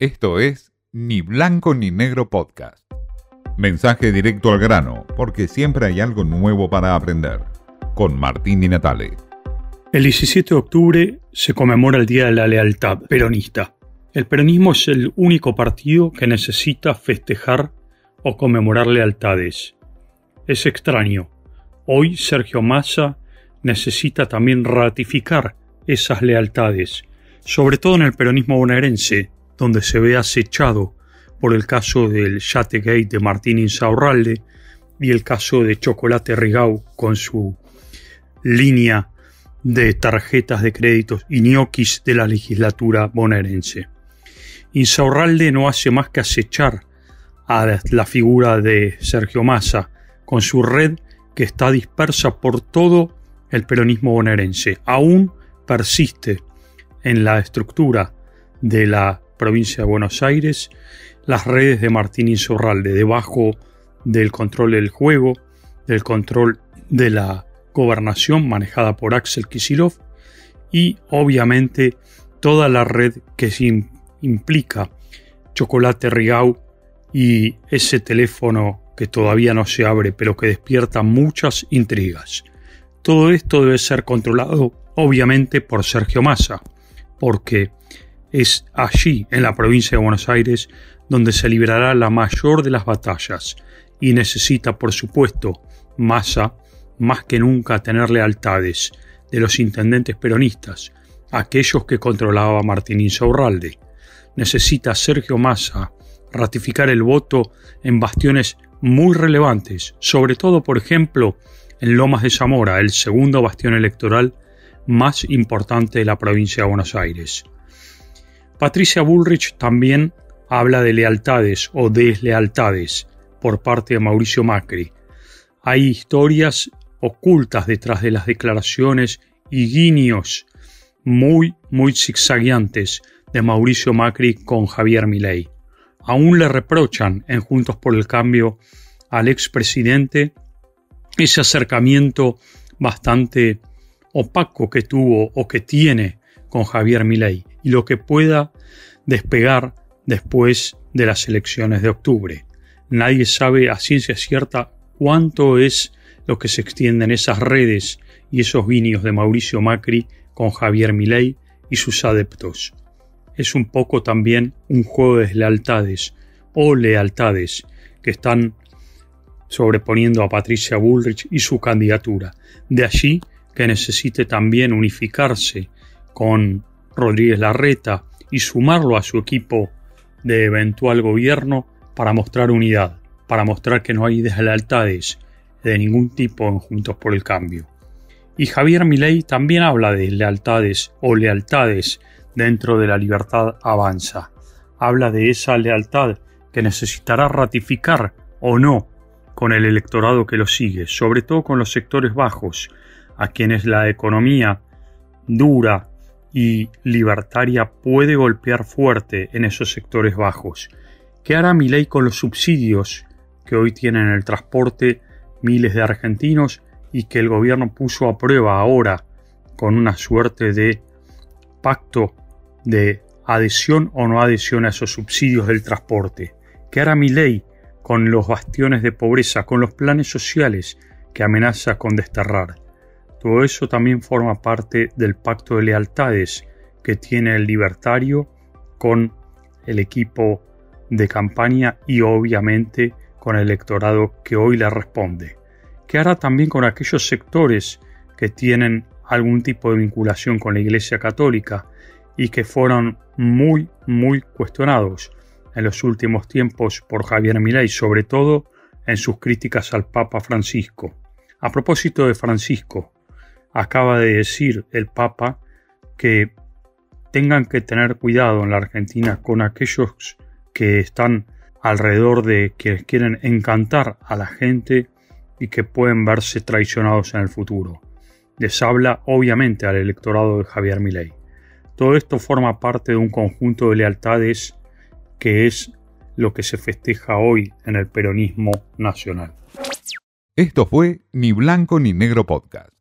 Esto es Ni Blanco ni Negro Podcast. Mensaje directo al grano, porque siempre hay algo nuevo para aprender. Con Martín Di Natale. El 17 de octubre se conmemora el Día de la Lealtad peronista. El peronismo es el único partido que necesita festejar o conmemorar lealtades. Es extraño. Hoy Sergio Massa necesita también ratificar esas lealtades, sobre todo en el peronismo bonaerense, donde se ve acechado por el caso del Yategate de Martín Insaurralde y el caso de Chocolate Rigau con su línea de tarjetas de créditos y ñoquis de la legislatura bonaerense. Insaurralde no hace más que acechar a la figura de Sergio Massa con su red que está dispersa por todo el peronismo bonaerense. Aún persiste en la estructura de la provincia de Buenos Aires, las redes de Martín Insaurralde, debajo del control del juego, del control de la gobernación manejada por Axel Kisilov y obviamente toda la red que implica Chocolate Rigau y ese teléfono que todavía no se abre pero que despierta muchas intrigas. Todo esto debe ser controlado obviamente por Sergio Massa, porque es allí, en la provincia de Buenos Aires, donde se librará la mayor de las batallas, y necesita, por supuesto, Massa, más que nunca tener lealtades de los intendentes peronistas, aquellos que controlaba Martín Insaurralde. Necesita Sergio Massa ratificar el voto en bastiones muy relevantes, sobre todo, por ejemplo, en Lomas de Zamora, el segundo bastión electoral más importante de la provincia de Buenos Aires. Patricia Bullrich también habla de lealtades o deslealtades por parte de Mauricio Macri. Hay historias ocultas detrás de las declaraciones y guiños muy, muy zigzagueantes de Mauricio Macri con Javier Milei. Aún le reprochan en Juntos por el Cambio al expresidente ese acercamiento bastante opaco que tuvo o que tiene con Javier Milei y lo que pueda despegar después de las elecciones de octubre. Nadie sabe a ciencia cierta cuánto es lo que se extiende en esas redes y esos vinios de Mauricio Macri con Javier Milei y sus adeptos. Es un poco también un juego de lealtades o lealtades que están sobreponiendo a Patricia Bullrich y su candidatura. De allí que necesite también unificarse con Rodríguez Larreta y sumarlo a su equipo de eventual gobierno para mostrar unidad, para mostrar que no hay deslealtades de ningún tipo en Juntos por el Cambio. Y Javier Milei también habla de lealtades o lealtades dentro de la libertad avanza. Habla de esa lealtad que necesitará ratificar o no con el electorado que lo sigue, sobre todo con los sectores bajos, a quienes la economía dura y libertaria puede golpear fuerte en esos sectores bajos. ¿Qué hará mi ley con los subsidios que hoy tienen el transporte miles de argentinos y que el gobierno puso a prueba ahora con una suerte de pacto de adhesión o no adhesión a esos subsidios del transporte? ¿Qué hará mi ley con los bastiones de pobreza, con los planes sociales que amenaza con desterrar? Todo eso también forma parte del pacto de lealtades que tiene el libertario con el equipo de campaña y obviamente con el electorado que hoy le responde. ¿Qué hará también con aquellos sectores que tienen algún tipo de vinculación con la Iglesia Católica y que fueron muy, muy cuestionados en los últimos tiempos por Javier Milei, sobre todo en sus críticas al Papa Francisco. A propósito de Francisco, acaba de decir el Papa que tengan que tener cuidado en la Argentina con aquellos que están alrededor de quienes quieren encantar a la gente y que pueden verse traicionados en el futuro. Les habla obviamente al electorado de Javier Milei. Todo esto forma parte de un conjunto de lealtades que es lo que se festeja hoy en el peronismo nacional. Esto fue Ni Blanco ni Negro Podcast.